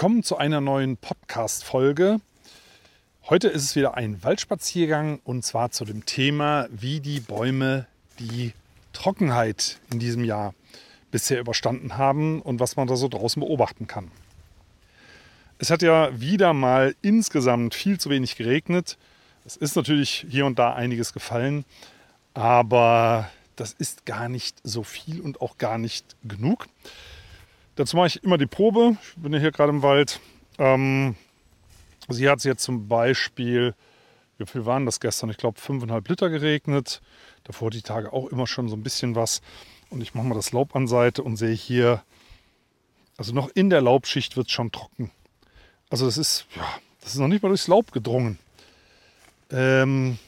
Willkommen zu einer neuen Podcast-Folge. Heute ist es wieder ein Waldspaziergang und zwar zu dem Thema, wie die Bäume die Trockenheit in diesem Jahr bisher überstanden haben und was man da so draußen beobachten kann. Es hat ja wieder mal insgesamt viel zu wenig geregnet. Es ist natürlich hier und da einiges gefallen, aber das ist gar nicht so viel und auch gar nicht genug. Dazu mache ich immer die Probe. Ich bin ja hier gerade im Wald. Ähm, hier hat jetzt zum Beispiel, wie viel waren das gestern? Ich glaube 5,5 Liter geregnet. Davor die Tage auch immer schon so ein bisschen was. Und ich mache mal das Laub an Seite und sehe hier, also noch in der Laubschicht wird es schon trocken. Also das ist, ja, das ist noch nicht mal durchs Laub gedrungen. Ähm,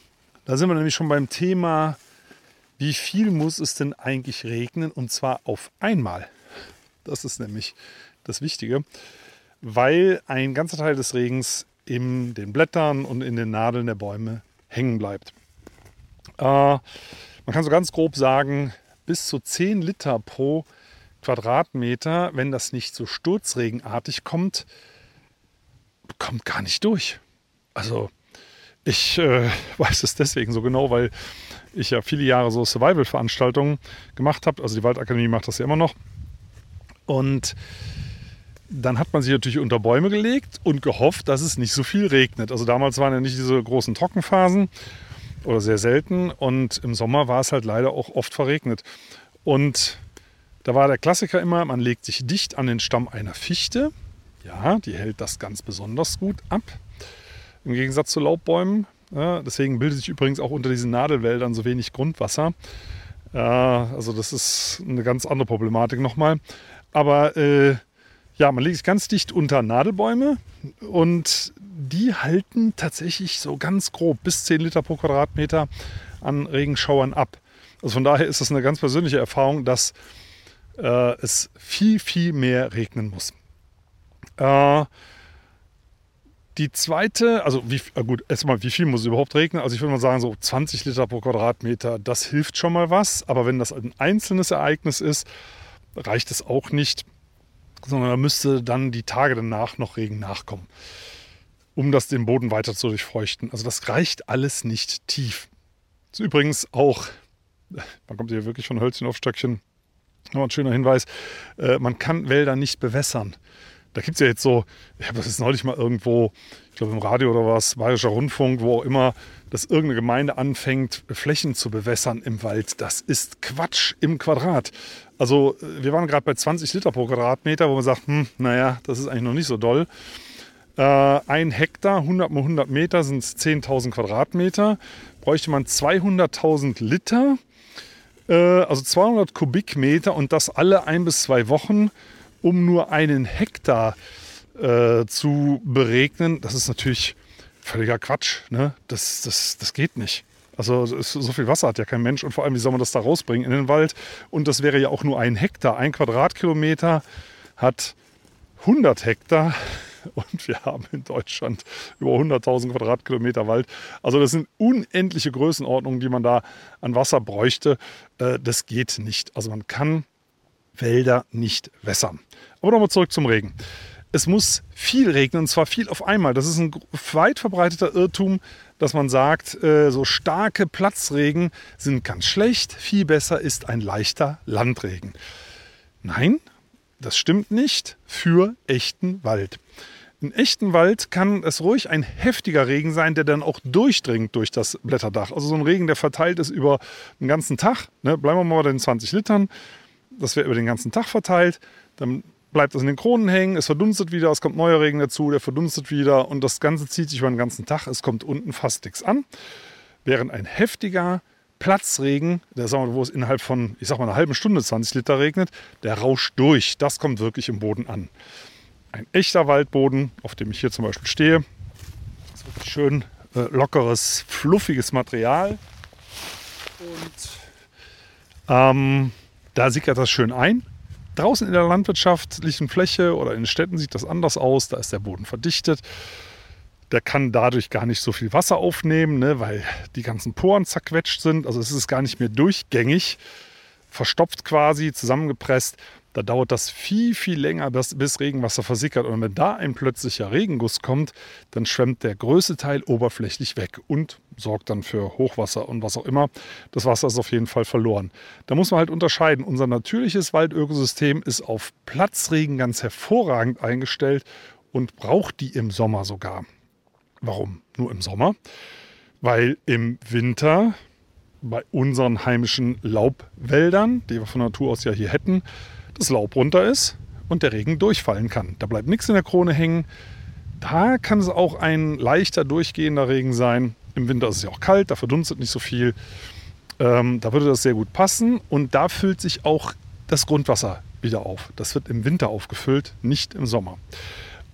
da sind wir nämlich schon beim Thema, wie viel muss es denn eigentlich regnen und zwar auf einmal. Das ist nämlich das Wichtige, weil ein ganzer Teil des Regens in den Blättern und in den Nadeln der Bäume hängen bleibt. Äh, man kann so ganz grob sagen, bis zu 10 Liter pro Quadratmeter, wenn das nicht so sturzregenartig kommt, kommt gar nicht durch. Also ich äh, weiß es deswegen so genau, weil ich ja viele Jahre so Survival-Veranstaltungen gemacht habe. Also die Waldakademie macht das ja immer noch. Und dann hat man sich natürlich unter Bäume gelegt und gehofft, dass es nicht so viel regnet. Also damals waren ja nicht diese großen Trockenphasen oder sehr selten. Und im Sommer war es halt leider auch oft verregnet. Und da war der Klassiker immer, man legt sich dicht an den Stamm einer Fichte. Ja, die hält das ganz besonders gut ab. Im Gegensatz zu Laubbäumen. Ja, deswegen bildet sich übrigens auch unter diesen Nadelwäldern so wenig Grundwasser. Ja, also das ist eine ganz andere Problematik nochmal. Aber äh, ja, man legt sich ganz dicht unter Nadelbäume und die halten tatsächlich so ganz grob bis 10 Liter pro Quadratmeter an Regenschauern ab. Also von daher ist das eine ganz persönliche Erfahrung, dass äh, es viel, viel mehr regnen muss. Äh, die zweite, also wie, äh gut, erstmal, wie viel muss es überhaupt regnen? Also ich würde mal sagen, so 20 Liter pro Quadratmeter, das hilft schon mal was. Aber wenn das ein einzelnes Ereignis ist, reicht es auch nicht, sondern da müsste dann die Tage danach noch Regen nachkommen, um das den Boden weiter zu durchfeuchten. Also das reicht alles nicht tief. Das ist übrigens auch, man kommt hier wirklich von Hölzchen auf Stöckchen, noch ein schöner Hinweis, äh, man kann Wälder nicht bewässern. Da gibt es ja jetzt so, ich habe das jetzt neulich mal irgendwo, ich glaube im Radio oder was, Bayerischer Rundfunk, wo auch immer, dass irgendeine Gemeinde anfängt, Flächen zu bewässern im Wald. Das ist Quatsch im Quadrat. Also wir waren gerade bei 20 Liter pro Quadratmeter, wo man sagt, hm, naja, das ist eigentlich noch nicht so doll. Äh, ein Hektar, 100 mal 100 Meter sind 10.000 Quadratmeter. Bräuchte man 200.000 Liter, äh, also 200 Kubikmeter und das alle ein bis zwei Wochen um nur einen Hektar äh, zu beregnen, das ist natürlich völliger Quatsch. Ne? Das, das, das geht nicht. Also so viel Wasser hat ja kein Mensch und vor allem, wie soll man das da rausbringen in den Wald? Und das wäre ja auch nur ein Hektar. Ein Quadratkilometer hat 100 Hektar und wir haben in Deutschland über 100.000 Quadratkilometer Wald. Also das sind unendliche Größenordnungen, die man da an Wasser bräuchte. Äh, das geht nicht. Also man kann Wälder nicht wässern. Aber nochmal zurück zum Regen. Es muss viel regnen und zwar viel auf einmal. Das ist ein weit verbreiteter Irrtum, dass man sagt, äh, so starke Platzregen sind ganz schlecht. Viel besser ist ein leichter Landregen. Nein, das stimmt nicht für echten Wald. In echten Wald kann es ruhig ein heftiger Regen sein, der dann auch durchdringt durch das Blätterdach. Also so ein Regen, der verteilt ist über den ganzen Tag. Ne, bleiben wir mal bei den 20 Litern. Das wird über den ganzen Tag verteilt. Dann bleibt das in den Kronen hängen, es verdunstet wieder, es kommt neuer Regen dazu, der verdunstet wieder und das Ganze zieht sich über den ganzen Tag. Es kommt unten fast nichts an. Während ein heftiger Platzregen, der, sagen wir, wo es innerhalb von, ich sag mal, einer halben Stunde 20 Liter regnet, der rauscht durch. Das kommt wirklich im Boden an. ein echter Waldboden, auf dem ich hier zum Beispiel stehe. Ist wirklich schön äh, lockeres, fluffiges Material. Und ähm, da sickert das schön ein. Draußen in der landwirtschaftlichen Fläche oder in Städten sieht das anders aus. Da ist der Boden verdichtet. Der kann dadurch gar nicht so viel Wasser aufnehmen, ne, weil die ganzen Poren zerquetscht sind. Also es ist gar nicht mehr durchgängig, verstopft quasi, zusammengepresst. Da dauert das viel, viel länger, bis, bis Regenwasser versickert. Und wenn da ein plötzlicher Regenguss kommt, dann schwemmt der größte Teil oberflächlich weg und sorgt dann für Hochwasser und was auch immer. Das Wasser ist auf jeden Fall verloren. Da muss man halt unterscheiden. Unser natürliches Waldökosystem ist auf Platzregen ganz hervorragend eingestellt und braucht die im Sommer sogar. Warum nur im Sommer? Weil im Winter bei unseren heimischen Laubwäldern, die wir von Natur aus ja hier hätten, das Laub runter ist und der Regen durchfallen kann. Da bleibt nichts in der Krone hängen. Da kann es auch ein leichter durchgehender Regen sein. Im Winter ist es ja auch kalt, da verdunstet nicht so viel. Ähm, da würde das sehr gut passen und da füllt sich auch das Grundwasser wieder auf. Das wird im Winter aufgefüllt, nicht im Sommer.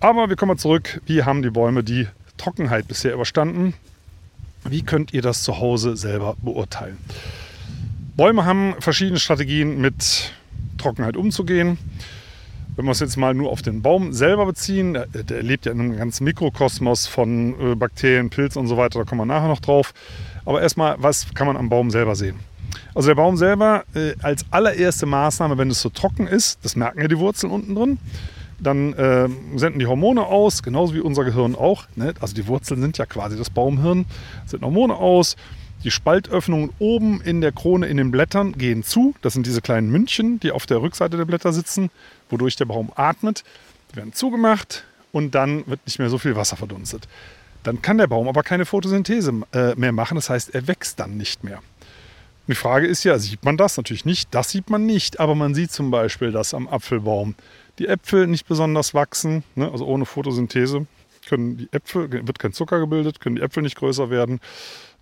Aber wir kommen mal zurück. Wie haben die Bäume die Trockenheit bisher überstanden? Wie könnt ihr das zu Hause selber beurteilen? Bäume haben verschiedene Strategien mit Trockenheit umzugehen. Wenn wir es jetzt mal nur auf den Baum selber beziehen, der, lebt ja in einem ganzen Mikrokosmos von äh, Bakterien, Pilzen und so weiter, da kommen wir nachher noch drauf. Aber erstmal, was kann man am Baum selber sehen? Also der Baum selber äh, als allererste Maßnahme, wenn es so trocken ist, das merken ja die Wurzeln unten drin, dann äh, senden die Hormone aus, genauso wie unser Gehirn auch. Ne? Also die Wurzeln sind ja quasi das Baumhirn, senden Hormone aus, die Spaltöffnungen oben in der Krone in den Blättern gehen zu. Das sind diese kleinen Mündchen, die auf der Rückseite der Blätter sitzen, wodurch der Baum atmet. Werden zugemacht und dann wird nicht mehr so viel Wasser verdunstet. Dann kann der Baum aber keine Photosynthese äh, mehr machen. Das heißt, er wächst dann nicht mehr. die Frage ist ja, sieht man das? Natürlich nicht. Das sieht man nicht. Aber man sieht zum Beispiel, dass am Apfelbaum die Äpfel nicht besonders wachsen. Ne? Also ohne Photosynthese können die Äpfel, wird kein Zucker gebildet, können die Äpfel nicht größer werden.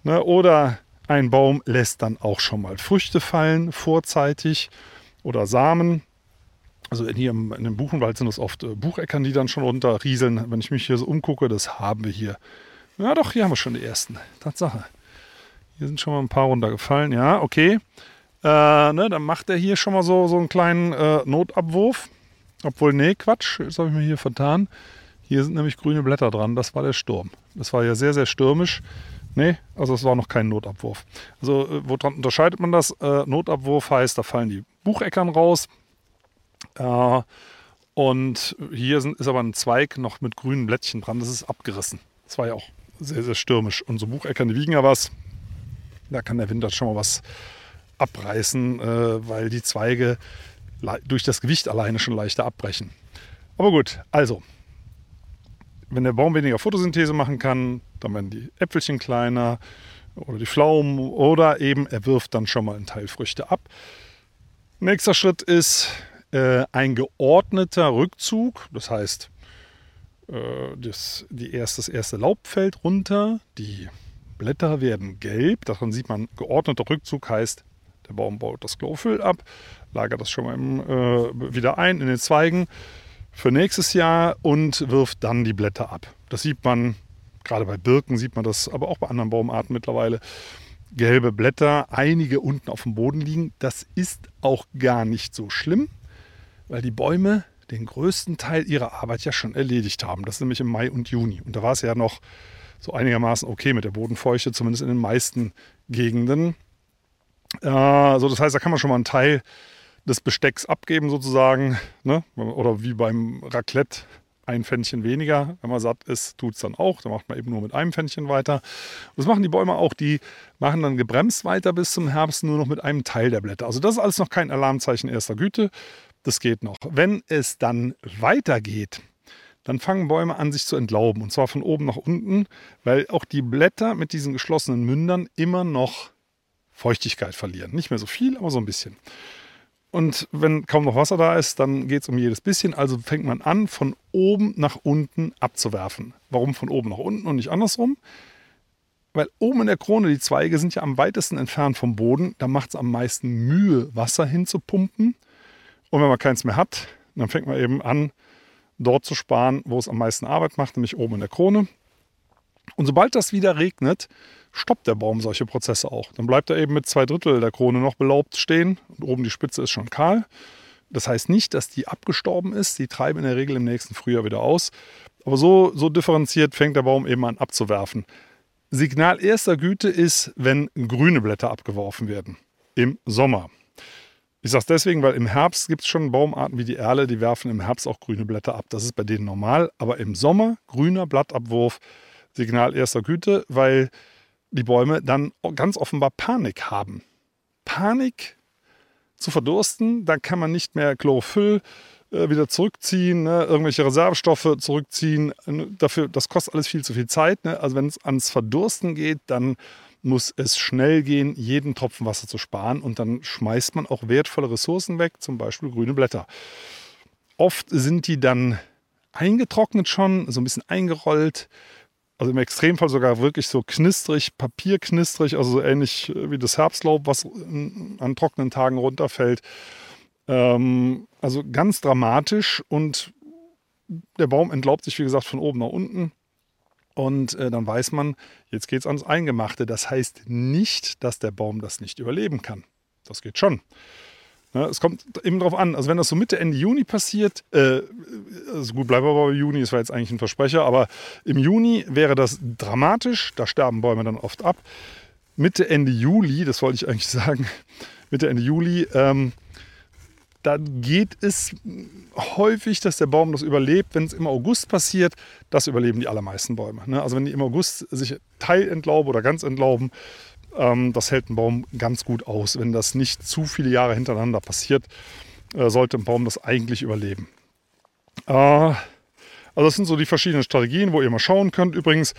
Ne? Oder ein Baum lässt dann auch schon mal Früchte fallen vorzeitig oder Samen. Also hier im, in dem Buchenwald sind es oft äh, Bucheckern, die dann schon runterrieseln. Wenn ich mich hier so umgucke, das haben wir hier. Ja doch, hier haben wir schon die ersten. Tatsache. Hier sind schon mal ein paar runtergefallen. Ja, okay. Äh, ne, dann macht er hier schon mal so, so einen kleinen äh, Notabwurf. Obwohl, nee, Quatsch, jetzt habe ich mir hier vertan. Hier sind nämlich grüne Blätter dran. Das war der Sturm. Das war ja sehr, sehr stürmisch. Nee, also es war noch kein Notabwurf. Also äh, woran unterscheidet man das? Äh, Notabwurf heißt, da fallen die Bucheckern raus. Äh, und hier sind, ist aber ein Zweig noch mit grünen Blättchen dran. Das ist abgerissen. Das war ja auch sehr, sehr stürmisch. Und so Bucheckern, die wiegen ja was. Da kann der Wind schon mal was abreißen, äh, weil die Zweige durch das Gewicht alleine schon leichter abbrechen. Aber gut, also wenn der Baum weniger Photosynthese machen kann, dann werden die Äpfelchen kleiner oder die Pflaumen oder eben er wirft dann schon mal einen Teil Früchte ab. Nächster Schritt ist äh, ein geordneter Rückzug. Das heißt, äh, das, die erst, das erste Laub fällt runter, die Blätter werden gelb. Daran sieht man, geordneter Rückzug heißt, der Baum baut das Chlorophyll ab, lagert das schon mal im, äh, wieder ein in den Zweigen für nächstes Jahr und wirft dann die Blätter ab. Das sieht man, gerade bei Birken sieht man das, aber auch bei anderen Baumarten mittlerweile. Gelbe Blätter, einige unten auf dem Boden liegen. Das ist auch gar nicht so schlimm, weil die Bäume den größten Teil ihrer Arbeit ja schon erledigt haben. Das ist nämlich im Mai und Juni. Und da war es ja noch so einigermaßen okay mit der Bodenfeuchte, zumindest in den meisten Gegenden. Äh, also das heißt, da kann man schon mal einen Teil des Bestecks abgeben sozusagen. Ne? Oder wie beim Raclette ein Pfännchen weniger. Wenn man satt ist, tut es dann auch. Da macht man eben nur mit einem Pfännchen weiter. Und das machen die Bäume auch. Die machen dann gebremst weiter bis zum Herbst nur noch mit einem Teil der Blätter. Also das ist alles noch kein Alarmzeichen erster Güte. Das geht noch. Wenn es dann weitergeht, dann fangen Bäume an, sich zu entlauben. Und zwar von oben nach unten, weil auch die Blätter mit diesen geschlossenen Mündern immer noch Feuchtigkeit verlieren. Nicht mehr so viel, aber so ein bisschen. Und wenn kaum noch Wasser da ist, dann geht es um jedes bisschen. Also fängt man an, von oben nach unten abzuwerfen. Warum von oben nach unten und nicht andersrum? Weil oben in der Krone, die Zweige sind ja am weitesten entfernt vom Boden. Da macht es am meisten Mühe, Wasser hinzupumpen. Und wenn man keins mehr hat, dann fängt man eben an, dort zu sparen, wo es am meisten Arbeit macht, nämlich oben in der Krone. Und sobald das wieder regnet, stoppt der Baum solche Prozesse auch. Dann bleibt er eben mit zwei Drittel der Krone noch belaubt stehen und oben die Spitze ist schon kahl. Das heißt nicht, dass die abgestorben ist. Die treiben in der Regel im nächsten Frühjahr wieder aus. Aber so, so differenziert fängt der Baum eben an abzuwerfen. Signal erster Güte ist, wenn grüne Blätter abgeworfen werden. Im Sommer. Ich sage es deswegen, weil im Herbst gibt es schon Baumarten wie die Erle, die werfen im Herbst auch grüne Blätter ab. Das ist bei denen normal. Aber im Sommer grüner Blattabwurf, Signal erster Güte, weil die Bäume dann ganz offenbar Panik haben. Panik zu verdursten, da kann man nicht mehr Chlorophyll äh, wieder zurückziehen, ne? irgendwelche Reservestoffe zurückziehen. Dafür, das kostet alles viel zu viel Zeit. Ne? Also wenn es ans Verdursten geht, dann muss es schnell gehen, jeden Tropfen Wasser zu sparen und dann schmeißt man auch wertvolle Ressourcen weg, zum Beispiel grüne Blätter. Oft sind die dann eingetrocknet schon, so ein bisschen eingerollt also im Extremfall sogar wirklich so knistrig, papierknistrig, also so ähnlich äh, wie das Herbstlaub, was an trockenen Tagen runterfällt. Ähm, also ganz dramatisch und der Baum entlaubt sich, wie gesagt, von oben nach unten. Und äh, dann weiß man, jetzt geht es ans Eingemachte. Das heißt nicht, dass der Baum das nicht überleben kann. Das geht schon. Ja, es kommt eben darauf an. Also wenn das so Mitte, Ende Juni passiert, äh, also gut, bleiben wir bei Juni, das war jetzt eigentlich ein Versprecher, aber im Juni wäre das dramatisch, da sterben Bäume dann oft ab. Mitte, Ende Juli, das wollte ich eigentlich sagen, Mitte, Ende Juli, ähm, da geht es häufig, dass der Baum das überlebt. Wenn es im August passiert, das überleben die allermeisten Bäume. Ne? Also wenn die im August sich teilentlauben oder ganz entlauben, ähm, das hält ein Baum ganz gut aus. Wenn das nicht zu viele Jahre hintereinander passiert, äh, sollte ein Baum das eigentlich überleben. Äh, also das sind so die verschiedenen Strategien, wo ihr mal schauen könnt. Übrigens,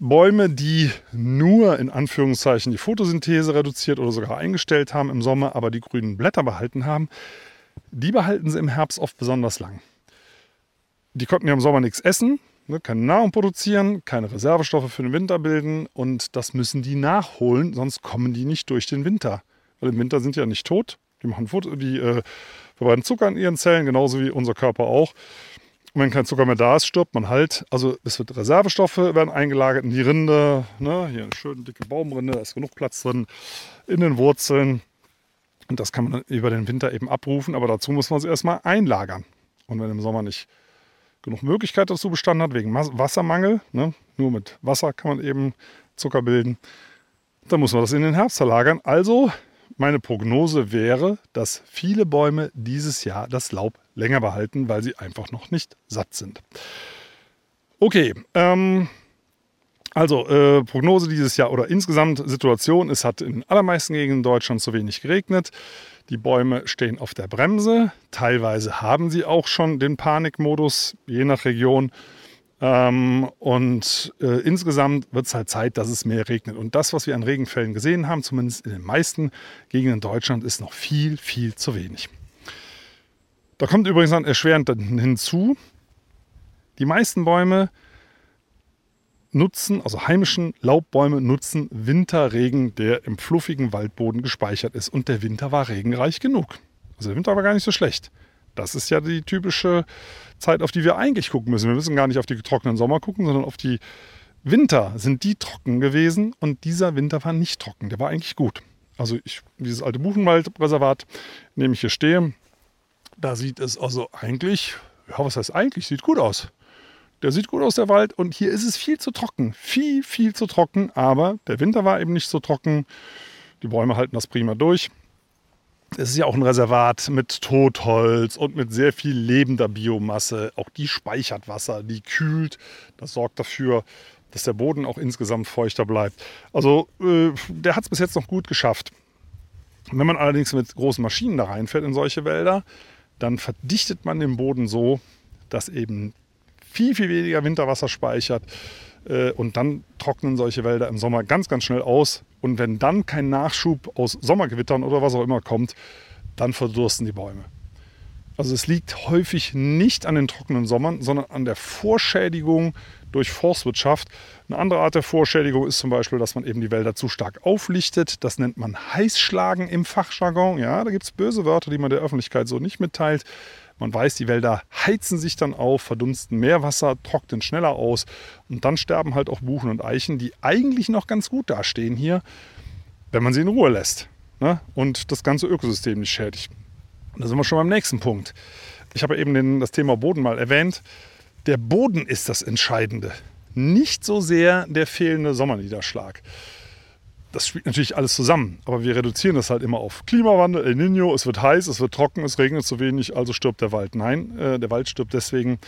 Bäume, die nur in Anführungszeichen die Photosynthese reduziert oder sogar eingestellt haben im Sommer, aber die grünen Blätter behalten haben, die behalten sie im Herbst oft besonders lang. Die konnten ja im Sommer nichts essen, Ne, keine Nahrung produzieren, keine Reservestoffe für den Winter bilden und das müssen die nachholen, sonst kommen die nicht durch den Winter. Weil im Winter sind die ja nicht tot. Die machen Foto, die äh, verbreiten Zucker in ihren Zellen, genauso wie unser Körper auch. Und wenn kein Zucker mehr da ist, stirbt man halt. Also es wird Reservestoffe werden eingelagert in die Rinde. Ne? Hier eine schöne dicke Baumrinde, da ist genug Platz drin. In den Wurzeln. Und das kann man über den Winter eben abrufen. Aber dazu muss man es erstmal einlagern. Und wenn im Sommer nicht genug Möglichkeit dazu bestanden hat, wegen Wassermangel. Ne? Nur mit Wasser kann man eben Zucker bilden. Dann muss man das in den Herbst verlagern. Also meine Prognose wäre, dass viele Bäume dieses Jahr das Laub länger behalten, weil sie einfach noch nicht satt sind. Okay, ähm, also äh, Prognose dieses Jahr oder insgesamt Situation, es hat in allermeisten Gegenden Deutschlands zu wenig geregnet. Die Bäume stehen auf der Bremse. Teilweise haben sie auch schon den Panikmodus, je nach Region. Ähm, und äh, insgesamt wird es halt Zeit, dass es mehr regnet. Und das, was wir an Regenfällen gesehen haben, zumindest in den meisten Gegenden in Deutschland, ist noch viel, viel zu wenig. Da kommt übrigens dann erschwerend hinzu, die meisten Bäume nutzen, also heimischen Laubbäume nutzen Winterregen, der im fluffigen Waldboden gespeichert ist. Und der Winter war regenreich genug. Also der Winter war gar nicht so schlecht. Das ist ja die typische Zeit, auf die wir eigentlich gucken müssen. Wir müssen gar nicht auf die trockenen Sommer gucken, sondern auf die Winter. Sind die trocken gewesen? Und dieser Winter war nicht trocken. Der war eigentlich gut. Also ich, dieses alte Buchenwaldreservat, in dem ich hier stehe, da sieht es also eigentlich, ja, was heißt eigentlich, sieht gut aus. Der sieht gut aus, der Wald. Und hier ist es viel zu trocken. Viel, viel zu trocken. Aber der Winter war eben nicht so trocken. Die Bäume halten das prima durch. Es ist ja auch ein Reservat mit Totholz und mit sehr viel lebender Biomasse. Auch die speichert Wasser, die kühlt. Das sorgt dafür, dass der Boden auch insgesamt feuchter bleibt. Also äh, der hat es bis jetzt noch gut geschafft. Wenn man allerdings mit großen Maschinen da reinfährt in solche Wälder, dann verdichtet man den Boden so, dass eben viel, viel weniger Winterwasser speichert. Äh, und dann trocknen solche Wälder im Sommer ganz, ganz schnell aus. Und wenn dann kein Nachschub aus Sommergewittern oder was auch immer kommt, dann verdursten die Bäume. Also es liegt häufig nicht an den trockenen Sommern, sondern an der Vorschädigung durch Forstwirtschaft. Eine andere Art der Vorschädigung ist zum Beispiel, dass man eben die Wälder zu stark auflichtet. Das nennt man Heißschlagen im Fachjargon. Ja, da gibt es böse Wörter, die man der Öffentlichkeit so nicht mitteilt. Man weiß, die Wälder heizen sich dann auf, verdunsten mehr Wasser, trocknen schneller aus und dann sterben halt auch Buchen und Eichen, die eigentlich noch ganz gut dastehen hier, wenn man sie in Ruhe lässt ne? und das ganze Ökosystem nicht schädigt. Da sind wir schon beim nächsten Punkt. Ich habe eben den, das Thema Boden mal erwähnt. Der Boden ist das Entscheidende, nicht so sehr der fehlende Sommerniederschlag das spielt natürlich alles zusammen, aber wir reduzieren das halt immer auf Klimawandel, El Nino, es wird heiß, es wird trocken, es regnet zu wenig, also stirbt der Wald. Nein, äh, der Wald stirbt deswegen,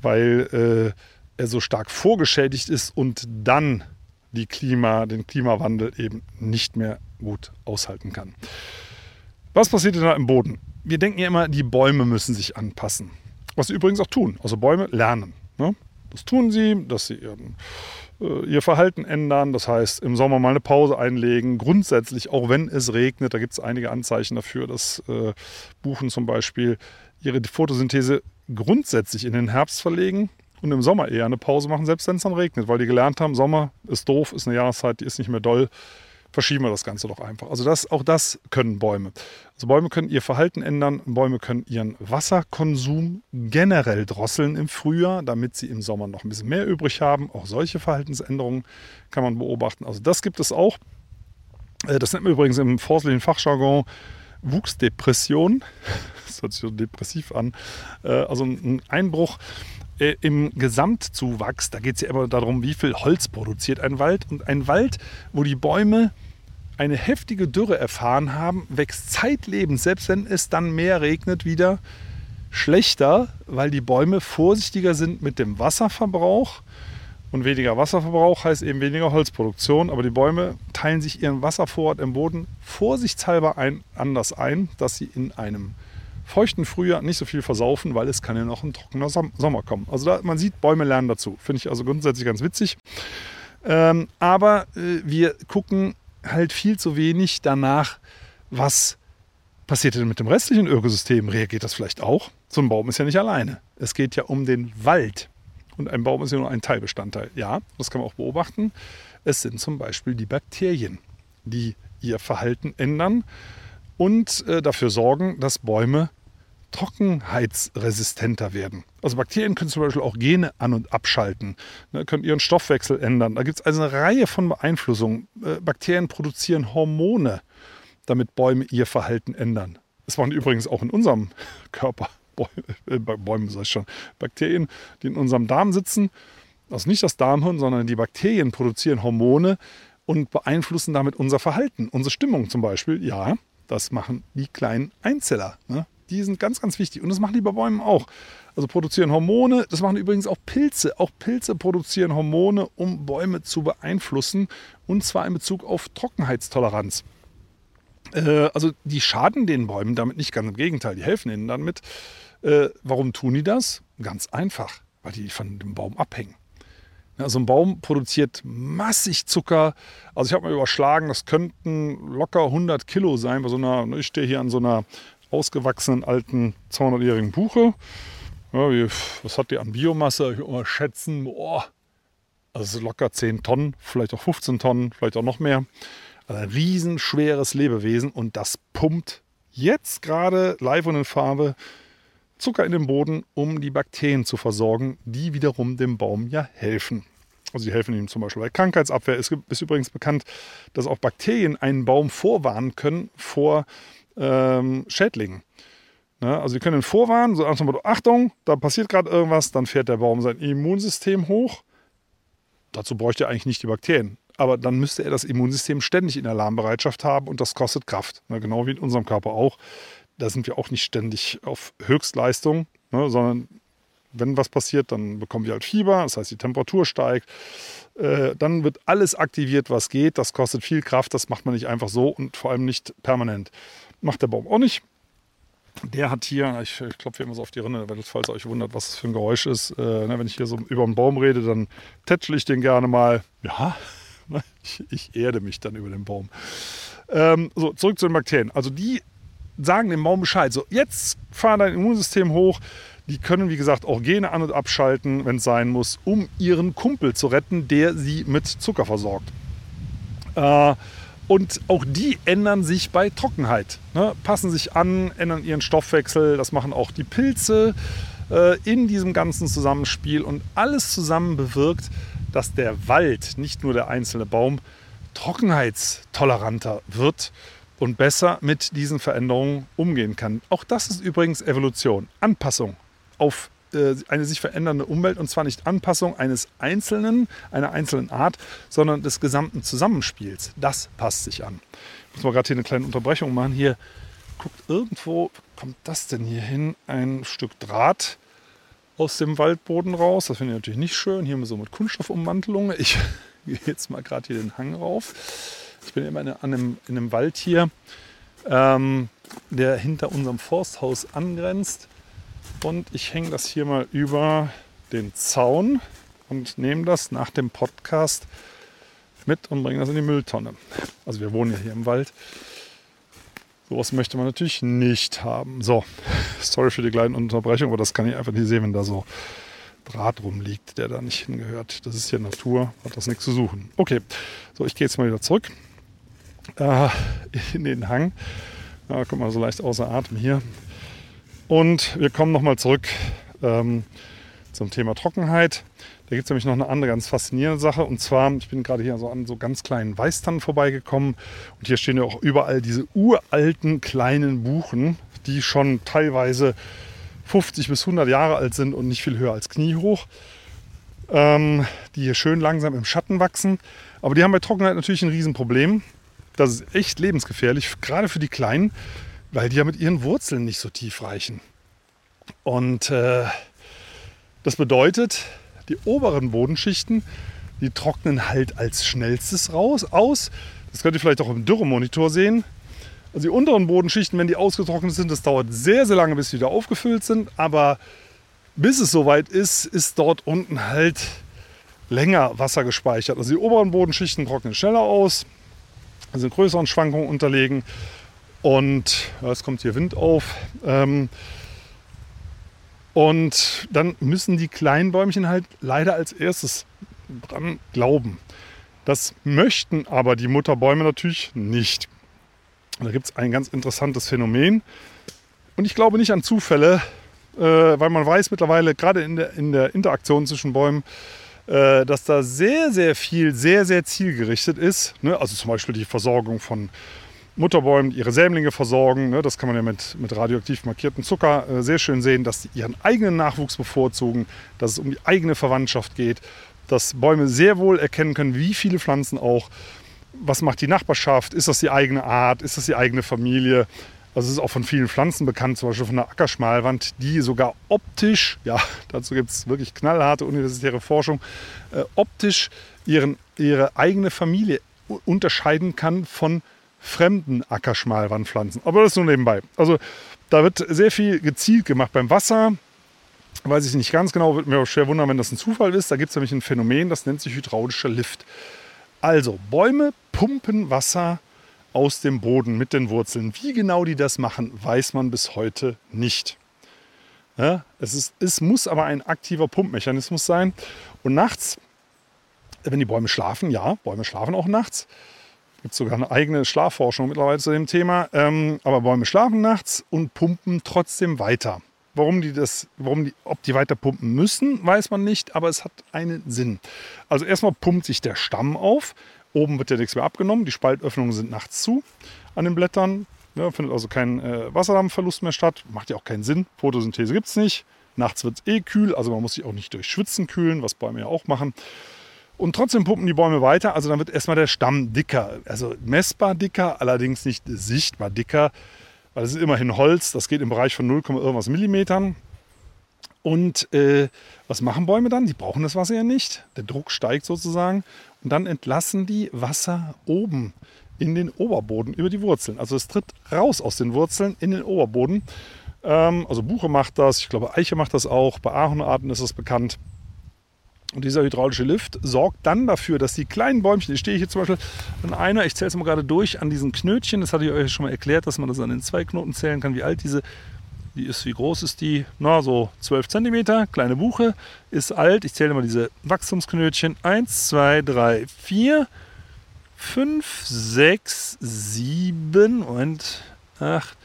weil äh, er so stark vorgeschädigt ist und dann die Klima, den Klimawandel eben nicht mehr gut aushalten kann. Was passiert denn da im Boden? Wir denken ja immer, die Bäume müssen sich anpassen. Was sie übrigens auch tun. Also Bäume lernen. Ne? Das tun sie, dass sie ihren äh, ihr Verhalten ändern. Das heißt, im Sommer mal eine Pause einlegen. Grundsätzlich, auch wenn es regnet, da gibt es einige Anzeichen dafür, dass äh, Buchen zum Beispiel ihre Photosynthese grundsätzlich in den Herbst verlegen und im Sommer eher eine Pause machen, selbst wenn es dann regnet, weil die gelernt haben, Sommer ist doof, ist eine Jahreszeit, die ist nicht mehr doll verschieben wir das Ganze doch einfach. Also das, auch das können Bäume. Also Bäume können ihr Verhalten ändern, Bäume können ihren Wasserkonsum generell drosseln im Frühjahr, damit sie im Sommer noch ein bisschen mehr übrig haben. Auch solche Verhaltensänderungen kann man beobachten. Also das gibt es auch. Äh, das nennt man übrigens im forstlichen Fachjargon Wuchsdepression. Das hört sich so depressiv an. Äh, also ein Einbruch äh, im Gesamtzuwachs, da geht es ja immer darum, wie viel Holz produziert ein Wald. Und ein Wald, wo die Bäume eine heftige Dürre erfahren haben, wächst zeitlebens, selbst wenn es dann mehr regnet, wieder schlechter, weil die Bäume vorsichtiger sind mit dem Wasserverbrauch. Und weniger Wasserverbrauch heißt eben weniger Holzproduktion. Aber die Bäume teilen sich ihren Wasservorrat im Boden vorsichtshalber ein, anders ein, dass sie in einem feuchten Frühjahr nicht so viel versaufen, weil es kann ja noch ein trockener Sommer kommen. Also da, man sieht, Bäume lernen dazu. Finde ich also grundsätzlich ganz witzig. Ähm, aber äh, wir gucken halt viel zu wenig danach, was passiert denn mit dem restlichen Ökosystem. Reagiert das vielleicht auch? So ein Baum ist ja nicht alleine. Es geht ja um den Wald. Und ein Baum ist ja nur ein Teilbestandteil. Ja, das kann man auch beobachten. Es sind zum Beispiel die Bakterien, die ihr Verhalten ändern und äh, dafür sorgen, dass Bäume trockenheitsresistenter werden. Also Bakterien können zum Beispiel auch Gene an- und abschalten, ne, können ihren Stoffwechsel ändern. Da gibt es also eine Reihe von Beeinflussungen. Äh, Bakterien produzieren Hormone, damit Bäume ihr Verhalten ändern. Das machen übrigens auch in unserem Körper Bäume, äh, Bäume sag ich schon, Bakterien, die in unserem Darm sitzen. Also nicht das Darmhirn, sondern die Bakterien produzieren Hormone und beeinflussen damit unser Verhalten, unsere Stimmung zum Beispiel. Ja, das machen die kleinen Einzeller. Ne? Die sind ganz, ganz wichtig. Und das machen die bei Bäumen auch. Also produzieren Hormone. Das machen übrigens auch Pilze. Auch Pilze produzieren Hormone, um Bäume zu beeinflussen. Und zwar in Bezug auf Trockenheitstoleranz. Äh, also die schaden den Bäumen damit nicht, ganz im Gegenteil. Die helfen ihnen damit. Äh, warum tun die das? Ganz einfach, weil die von dem Baum abhängen. Ja, so ein Baum produziert massig Zucker. Also ich habe mal überschlagen, das könnten locker 100 Kilo sein. Bei so einer, ich stehe hier an so einer ausgewachsenen alten 200-jährigen Buche. Ja, wie, was hat die an Biomasse? Ich würde mal schätzen, boah, also locker 10 Tonnen, vielleicht auch 15 Tonnen, vielleicht auch noch mehr. Also ein riesenschweres Lebewesen und das pumpt jetzt gerade live und in Farbe Zucker in den Boden, um die Bakterien zu versorgen, die wiederum dem Baum ja helfen. Also die helfen ihm zum Beispiel bei Krankheitsabwehr. Es ist übrigens bekannt, dass auch Bakterien einen Baum vorwarnen können vor ähm, Schädlingen. Ne? Also sie können ihn vorwarnen, so dem Motto, Achtung, da passiert gerade irgendwas, dann fährt der Baum sein Immunsystem hoch. Dazu bräuchte er eigentlich nicht die Bakterien. Aber dann müsste er das Immunsystem ständig in Alarmbereitschaft haben und das kostet Kraft. Ne? Genau wie in unserem Körper auch da sind wir auch nicht ständig auf Höchstleistung, ne, sondern wenn was passiert, dann bekommen wir halt Fieber, das heißt die Temperatur steigt. Äh, dann wird alles aktiviert, was geht. Das kostet viel Kraft, das macht man nicht einfach so und vor allem nicht permanent. Macht der Baum auch nicht. Der hat hier, ich, ich klopfe hier immer so auf die Rinne, falls ihr euch wundert, was das für ein Geräusch ist. Äh, ne, wenn ich hier so über einen Baum rede, dann tätschle ich den gerne mal. Ja, ich, ich erde mich dann über den Baum. Ähm, so, zurück zu den Bakterien. Also die sagen dem Baum Bescheid. So, jetzt fahr dein Immunsystem hoch. Die können, wie gesagt, auch Gene an- und abschalten, wenn es sein muss, um ihren Kumpel zu retten, der sie mit Zucker versorgt. Äh, Und auch die ändern sich bei Trockenheit. Ne? Passen sich an, ändern ihren Stoffwechsel. Das machen auch die Pilze äh, in diesem ganzen Zusammenspiel. Und alles zusammen bewirkt, dass der Wald, nicht nur der einzelne Baum, trockenheitstoleranter wird und besser mit diesen Veränderungen umgehen kann. Auch das ist übrigens Evolution, Anpassung auf äh, eine sich verändernde Umwelt und zwar nicht Anpassung eines einzelnen, einer einzelnen Art, sondern des gesamten Zusammenspiels. Das passt sich an. Ich muss mal gerade hier eine kleine Unterbrechung machen. Hier guckt irgendwo, kommt das denn hier hin? Ein Stück Draht aus dem Waldboden raus. Das finde ich natürlich nicht schön. Hier so mit Kunststoffummantelung. Ich gehe jetzt mal gerade hier den Hang rauf. Ich bin immer in einem, in einem Wald hier, ähm, der hinter unserem Forsthaus angrenzt. Und ich hänge das hier mal über den Zaun und nehme das nach dem Podcast mit und bringe das in die Mülltonne. Also wir wohnen ja hier im Wald. Sowas möchte man natürlich nicht haben. So, sorry für die kleine Unterbrechung, aber das kann ich einfach nicht sehen, wenn da so Draht rumliegt, der da nicht hingehört. Das ist hier Natur, hat das nichts zu suchen. Okay, so ich gehe jetzt mal wieder zurück äh, in den Hang. Ja, kommt mal so leicht außer Atem hier. Und wir kommen nochmal zurück ähm, zum Thema Trockenheit. Da gibt es nämlich noch eine andere ganz faszinierende Sache. Und zwar, ich bin gerade hier so an so ganz kleinen Weißtannen vorbeigekommen. Und hier stehen ja auch überall diese uralten kleinen Buchen, die schon teilweise 50 bis 100 Jahre alt sind und nicht viel höher als kniehoch. Ähm, die hier schön langsam im Schatten wachsen. Aber die haben bei Trockenheit natürlich ein Riesenproblem. Das ist echt lebensgefährlich, gerade für die Kleinen weil die ja mit ihren Wurzeln nicht so tief reichen. Und äh, das bedeutet, die oberen Bodenschichten, die trocknen halt als schnellstes raus aus. Das könnt ihr vielleicht auch im Dürremonitor sehen. Also die unteren Bodenschichten, wenn die ausgetrocknet sind, das dauert sehr, sehr lange, bis sie wieder aufgefüllt sind. Aber bis es soweit ist, ist dort unten halt länger Wasser gespeichert. Also die oberen Bodenschichten trocknen schneller aus, sind größeren Schwankungen unterlegen und es kommt hier Wind auf. Ähm, und dann müssen die kleinen Bäumchen halt leider als erstes dran glauben. Das möchten aber die Mutterbäume natürlich nicht. Da gibt es ein ganz interessantes Phänomen. Und ich glaube nicht an Zufälle, äh, weil man weiß mittlerweile, gerade in der, in der Interaktion zwischen Bäumen, äh, dass da sehr, sehr viel, sehr, sehr zielgerichtet ist. Ne? Also zum Beispiel die Versorgung von Mutterbäumen ihre Sämlinge versorgen. Ne? Das kann man ja mit, mit radioaktiv markiertem Zucker äh, sehr schön sehen, dass sie ihren eigenen Nachwuchs bevorzugen, dass es um die eigene Verwandtschaft geht, dass Bäume sehr wohl erkennen können, wie viele Pflanzen auch. Was macht die Nachbarschaft? Ist das die eigene Art? Ist das die eigene Familie? Also es ist auch von vielen Pflanzen bekannt, zum Beispiel von der Ackerschmalwand, die sogar optisch, ja, dazu gibt es wirklich knallharte universitäre Forschung, äh, optisch ihren, ihre eigene Familie unterscheiden kann von fremden Ackerschmalwandpflanzen. Aber das nur nebenbei. Also da wird sehr viel gezielt gemacht beim Wasser. Weiß ich nicht ganz genau, würde mir auch schwer wundern, wenn das ein Zufall ist. Da gibt es nämlich ein Phänomen, das nennt sich hydraulischer Lift. Also Bäume pumpen Wasser aus dem Boden mit den Wurzeln. Wie genau die das machen, weiß man bis heute nicht. Ja, es, ist, es muss aber ein aktiver Pumpmechanismus sein. Und nachts, wenn die Bäume schlafen, ja, Bäume schlafen auch nachts, gibt sogar eine eigene Schlafforschung mittlerweile zu dem Thema. Ähm, aber Bäume schlafen nachts und pumpen trotzdem weiter. Warum die das, warum die, ob die weiter pumpen müssen, weiß man nicht, aber es hat einen Sinn. Also erstmal pumpt sich der Stamm auf. Oben wird ja nichts mehr abgenommen. Die Spaltöffnungen sind nachts zu an den Blättern. Ja, findet also kein äh, Wasserdampfverlust mehr statt. Macht ja auch keinen Sinn. Photosynthese gibt es nicht. Nachts wird es eh kühl, also man muss sich auch nicht durch Schwitzen kühlen, was Bäume ja auch machen. Und trotzdem pumpen die Bäume weiter. Also dann wird erstmal der Stamm dicker. Also messbar dicker, allerdings nicht sichtbar dicker. Weil es ist immerhin Holz. Das geht im Bereich von 0, irgendwas Millimetern. Und äh, was machen Bäume dann? Die brauchen das Wasser ja nicht. Der Druck steigt sozusagen. Und dann entlassen die Wasser oben in den Oberboden über die Wurzeln. Also es tritt raus aus den Wurzeln in den Oberboden. Ähm, also Buche macht das, ich glaube Eiche macht das auch. Bei Ahornarten ist das bekannt. Und dieser hydraulische Lift sorgt dann dafür, dass die kleinen Bäumchen, ich stehe hier zum Beispiel an einer, ich zähle es mal gerade durch, an diesen Knötchen, das hatte ich euch schon mal erklärt, dass man das an den zwei Knoten zählen kann, wie alt diese, die ist, wie groß ist die? Na, so 12 cm, kleine Buche, ist alt. Ich zähle mal diese Wachstumsknötchen. 1, 2, 3, 4, fünf, sechs, sieben und acht,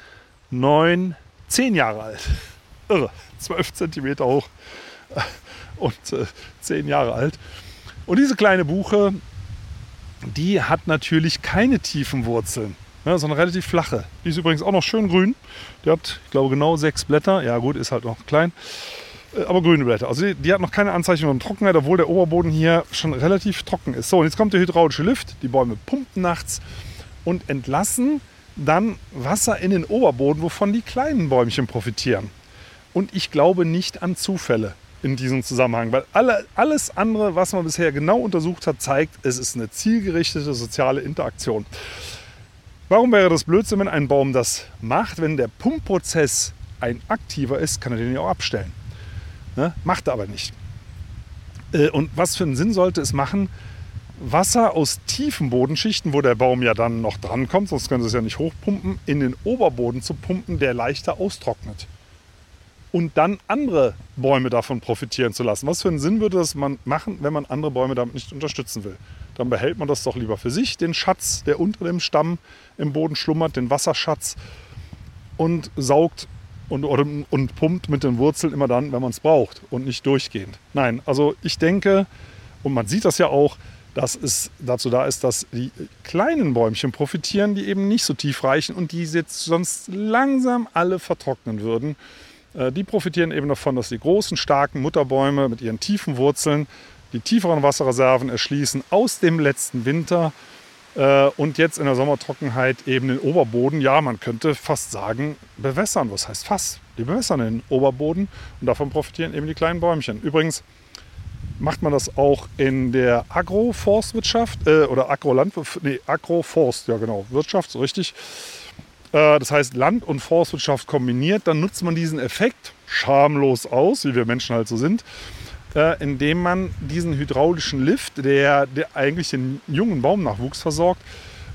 neun, zehn Jahre alt. Irre. Zwölf Zentimeter hoch und äh, zehn Jahre alt. Und diese kleine Buche, die hat natürlich keine tiefen Wurzeln, ne, sondern relativ flache. Die ist übrigens auch noch schön grün. Die hat, ich glaube, genau sechs Blätter. Ja, gut, ist halt noch klein. Äh, aber grüne Blätter. Also die, die hat noch keine Anzeichen von Trockenheit, obwohl der Oberboden hier schon relativ trocken ist. So, und jetzt kommt der hydraulische Lift. Die Bäume pumpen nachts und entlassen dann Wasser in den Oberboden, wovon die kleinen Bäumchen profitieren. Und ich glaube nicht an Zufälle in diesem Zusammenhang, weil alle, alles andere, was man bisher genau untersucht hat, zeigt, es ist eine zielgerichtete soziale Interaktion. Warum wäre das Blödsinn, wenn ein Baum das macht? Wenn der Pumpprozess ein aktiver ist, kann er den ja auch abstellen. Ne? Macht er aber nicht. Äh, und was für einen Sinn sollte es machen, Wasser aus tiefen Bodenschichten, wo der Baum ja dann noch drankommt, sonst können sie es ja nicht hochpumpen, in den Oberboden zu pumpen, der leichter austrocknet und dann andere Bäume davon profitieren zu lassen. Was für einen Sinn würde das man machen, wenn man andere Bäume damit nicht unterstützen will? Dann behält man das doch lieber für sich, den Schatz, der unter dem Stamm im Boden schlummert, den Wasserschatz und saugt und, und, und pumpt mit den Wurzeln immer dann, wenn man es braucht und nicht durchgehend. Nein, also ich denke, und man sieht das ja auch, dass es dazu da ist, dass die kleinen Bäumchen profitieren, die eben nicht so tief reichen und die jetzt sonst langsam alle vertrocknen würden. Äh, die profitieren eben davon, dass die großen, starken Mutterbäume mit ihren tiefen Wurzeln die tieferen Wasserreserven erschließen aus dem letzten Winter äh, und jetzt in der Sommertrockenheit eben den Oberboden, ja, man könnte fast sagen, bewässern. Was heißt fast? Die bewässern den Oberboden und davon profitieren eben die kleinen Bäumchen. Übrigens macht man das auch in der Agroforstwirtschaft äh, oder Agrolandwirtschaft, nee, Agroforst, ja genau, Wirtschaft, so richtig. Äh, das heißt Land- und Forstwirtschaft kombiniert, dann nutzt man diesen Effekt schamlos aus, wie wir Menschen halt so sind, äh, indem man diesen hydraulischen Lift, der, der eigentlich den jungen Baumnachwuchs versorgt,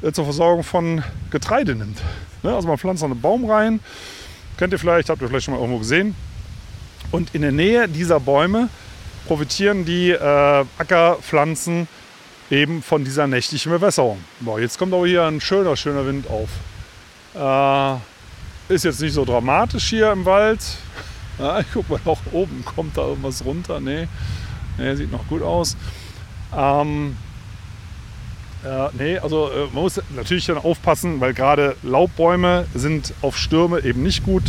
äh, zur Versorgung von Getreide nimmt. Ne, also man pflanzt einen Baum rein, kennt ihr vielleicht, habt ihr vielleicht schon mal irgendwo gesehen. Und in der Nähe dieser Bäume profitieren die äh, Ackerpflanzen eben von dieser nächtlichen Bewässerung. Boah, jetzt kommt aber hier ein schöner, schöner Wind auf. Äh, ist jetzt nicht so dramatisch hier im Wald. Ja, ich guck mal nach oben, kommt da irgendwas runter? Nee, nee sieht noch gut aus. Ähm, äh, nee, also äh, man muss natürlich dann aufpassen, weil gerade Laubbäume sind auf Stürme eben nicht gut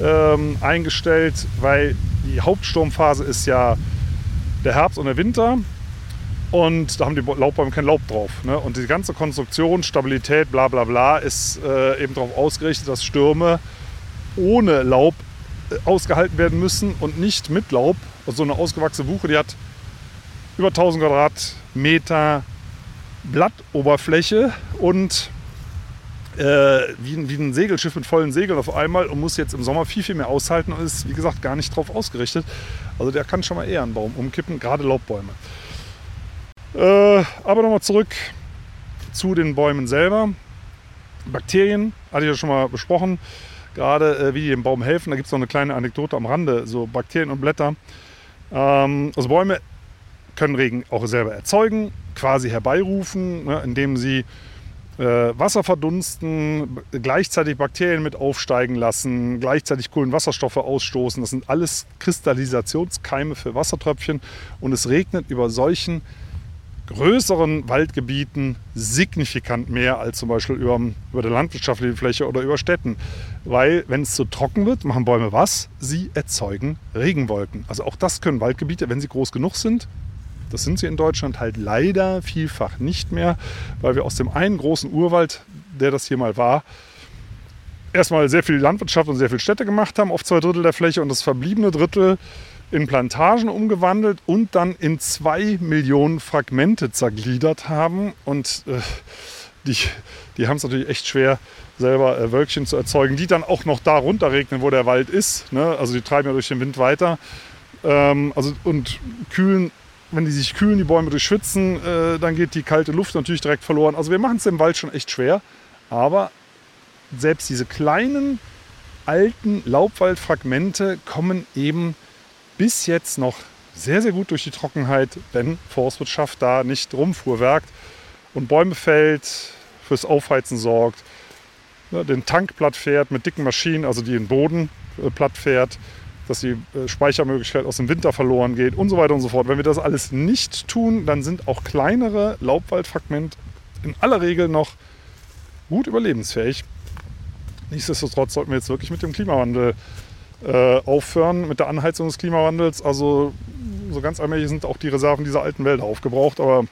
ähm, eingestellt, weil die Hauptsturmphase ist ja der Herbst und der Winter. Und da haben die Laubbäume kein Laub drauf. Ne? Und die ganze Konstruktion, Stabilität, bla bla bla, ist äh, eben darauf ausgerichtet, dass Stürme ohne Laub äh, ausgehalten werden müssen und nicht mit Laub. Also so eine ausgewachsene Buche, die hat über 1000 Quadratmeter Blattoberfläche und äh, wie, wie, ein Segelschiff mit vollen Segeln auf einmal und muss jetzt im Sommer viel, viel mehr aushalten und ist, wie gesagt, gar nicht darauf ausgerichtet. Also der kann schon mal eher einen Baum umkippen, gerade Laubbäume. Äh, aber nochmal zurück zu den Bäumen selber. Bakterien, hatte ich ja schon mal besprochen, gerade äh, wie die dem Baum helfen. Da gibt es noch eine kleine Anekdote am Rande, so Bakterien und Blätter. Ähm, also Bäume können Regen auch selber erzeugen, quasi herbeirufen, ne, indem sie äh, Wasser verdunsten, gleichzeitig Bakterien mit aufsteigen lassen, gleichzeitig Kohlenwasserstoffe ausstoßen. Das sind alles Kristallisationskeime für Wassertröpfchen und es regnet über solchen größeren Waldgebieten signifikant mehr als zum Beispiel über, über der landwirtschaftlichen Fläche oder über Städten. Weil wenn es zu trocken wird, machen Bäume was? Sie erzeugen Regenwolken. Also auch das können Waldgebiete, wenn sie groß genug sind, das sind sie in Deutschland halt leider vielfach nicht mehr, weil wir aus dem einen großen Urwald, der das hier mal war, erstmal sehr viel Landwirtschaft und sehr viel Städte gemacht haben, auf zwei Drittel der Fläche und das verbliebene Drittel in Plantagen umgewandelt und dann in zwei Millionen Fragmente zergliedert haben. Und äh, die, die haben es natürlich echt schwer, selber äh, Wölkchen zu erzeugen, die dann auch noch da runterregnen, wo der Wald ist. Ne? Also die treiben ja durch den Wind weiter. Ähm, also, und kühlen, wenn die sich kühlen, die Bäume durchschwitzen, äh, dann geht die kalte Luft natürlich direkt verloren. Also wir machen es im Wald schon echt schwer. Aber selbst diese kleinen, alten Laubwaldfragmente kommen eben bis jetzt noch sehr, sehr gut durch die Trockenheit, wenn Forstwirtschaft da nicht rumfuhrwerkt und Bäume fällt, fürs Aufheizen sorgt, ne, den Tank platt fährt mit dicken Maschinen, also die den Boden äh, platt fährt, dass die äh, Speichermöglichkeit aus dem Winter verloren geht und so weiter und so fort. Wenn wir das alles nicht tun, dann sind auch kleinere Laubwaldfragmente in aller Regel noch gut überlebensfähig. Nichtsdestotrotz sollten wir jetzt wirklich mit dem Klimawandel äh, aufhören, mit der Anheizung des Klimawandels. Also so ganz allmählich sind auch die Reserven dieser alten Wälder aufgebraucht, aber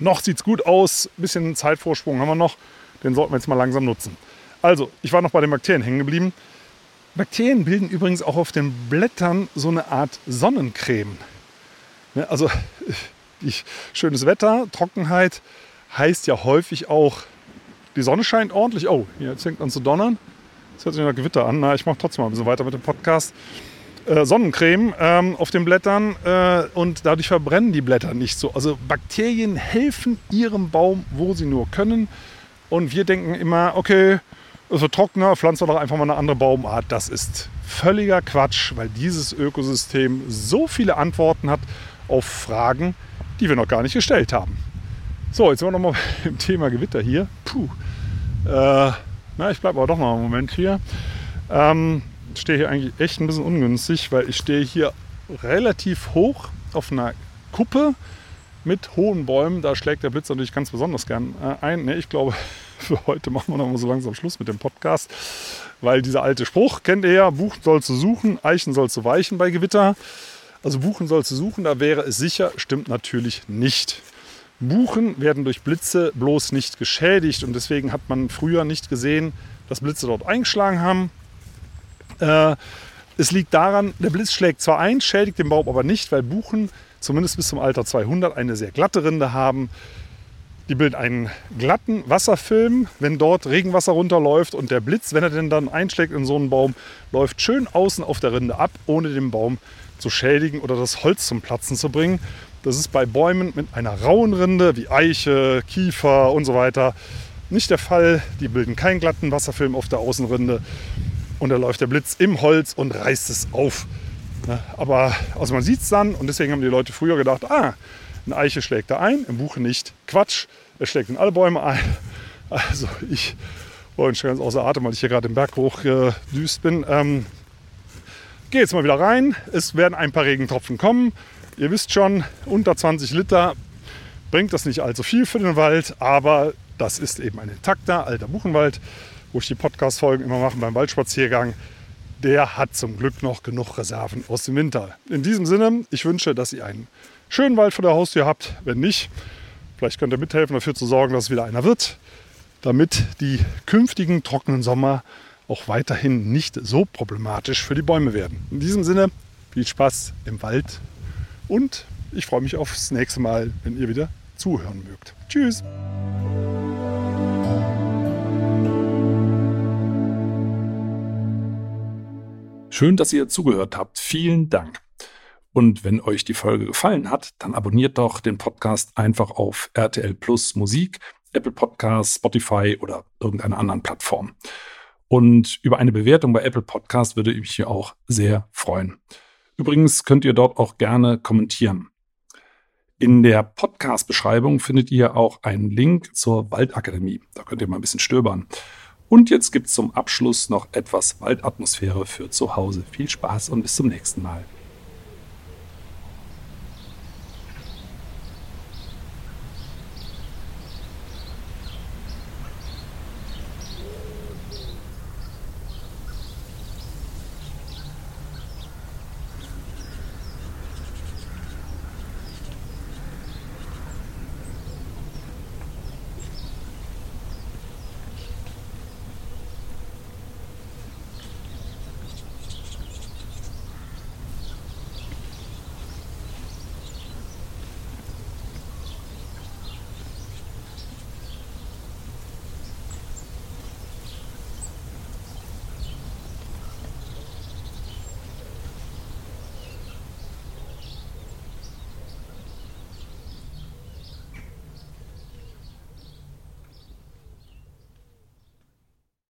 noch sieht es gut aus. Ein bisschen Zeitvorsprung haben wir noch. Den sollten wir jetzt mal langsam nutzen. Also, ich war noch bei den Bakterien hängen geblieben. Bakterien bilden übrigens auch auf den Blättern so eine Art Sonnencreme. Ne, also schönes Wetter, Trockenheit heißt ja häufig auch, die Sonne scheint ordentlich. Oh, jetzt fängt an zu donnern. Das hört sich nach Gewitter an. Na, ich mache trotzdem mal ein bisschen weiter mit dem Podcast. Äh, Sonnencreme ähm, auf den Blättern äh, und dadurch verbrennen die Blätter nicht so. Also Bakterien helfen ihrem Baum, wo sie nur können. Und wir denken immer, okay, es wird trockener, pflanzen wir doch einfach mal eine andere Baumart. Das ist völliger Quatsch, weil dieses Ökosystem so viele Antworten hat auf Fragen, die wir noch gar nicht gestellt haben. So, jetzt sind wir nochmal im Thema Gewitter hier. Puh. Äh, na, ich bleibe aber doch mal einen Moment hier. Ähm, stehe hier eigentlich echt ein bisschen ungünstig, weil ich stehe hier relativ hoch auf einer Kuppe mit hohen Bäumen. Da schlägt der Blitz natürlich ganz besonders gern äh, ein. Ne, ich glaube, für heute machen wir noch mal so langsam Schluss mit dem Podcast, weil dieser alte Spruch kennt ihr ja, Buchen soll zu suchen, Eichen soll zu weichen bei Gewitter. Also Buchen soll zu suchen, da wäre es sicher, stimmt natürlich nicht. Buchen werden durch Blitze bloß nicht geschädigt und deswegen hat man früher nicht gesehen, dass Blitze dort eingeschlagen haben. Äh, es liegt daran, der Blitz schlägt zwar ein, schädigt den Baum aber nicht, weil Buchen zumindest bis zum Alter 200 eine sehr glatte Rinde haben. Die bilden einen glatten Wasserfilm, wenn dort Regenwasser runterläuft und der Blitz, wenn er denn dann einschlägt in so einen Baum, läuft schön außen auf der Rinde ab, ohne den Baum zu schädigen oder das Holz zum Platzen zu bringen. Das ist bei Bäumen mit einer rauen Rinde wie Eiche, Kiefer und so weiter nicht der Fall. Die bilden keinen glatten Wasserfilm auf der Außenrinde und da läuft der Blitz im Holz und reißt es auf. Aber also man sieht es dann und deswegen haben die Leute früher gedacht, ah, eine Eiche schlägt da ein, im Buche nicht. Quatsch, er schlägt in alle Bäume ein. Also ich war schon ganz außer Atem, weil ich hier gerade den Berg hochgedüst bin. Ähm, Gehe jetzt mal wieder rein. Es werden ein paar Regentropfen kommen. Ihr wisst schon, unter 20 Liter bringt das nicht allzu viel für den Wald, aber das ist eben ein intakter alter Buchenwald, wo ich die Podcast-Folgen immer mache beim Waldspaziergang der hat zum Glück noch genug Reserven aus dem Winter. In diesem Sinne, ich wünsche, dass ihr einen schönen Wald vor der Haustür habt. Wenn nicht, vielleicht könnt ihr mithelfen, dafür zu sorgen, dass es wieder einer wird, damit die künftigen trockenen Sommer auch weiterhin nicht so problematisch für die Bäume werden. In diesem Sinne, viel Spaß im Wald und ich freue mich aufs nächste Mal, wenn ihr wieder zuhören mögt. Tschüss! Schön, dass ihr zugehört habt. Vielen Dank. Und wenn euch die Folge gefallen hat, dann abonniert doch den Podcast einfach auf RTL Plus Musik, Apple Podcasts, Spotify oder irgendeiner anderen Plattform. Und über eine Bewertung bei Apple Podcast würde ich mich auch sehr freuen. Übrigens könnt ihr dort auch gerne kommentieren. In der Podcast-Beschreibung findet ihr auch einen Link zur Waldakademie. Da könnt ihr mal ein bisschen stöbern. Und jetzt gibt es zum Abschluss noch etwas Waldatmosphäre für zu Hause. Viel Spaß und bis zum nächsten Mal.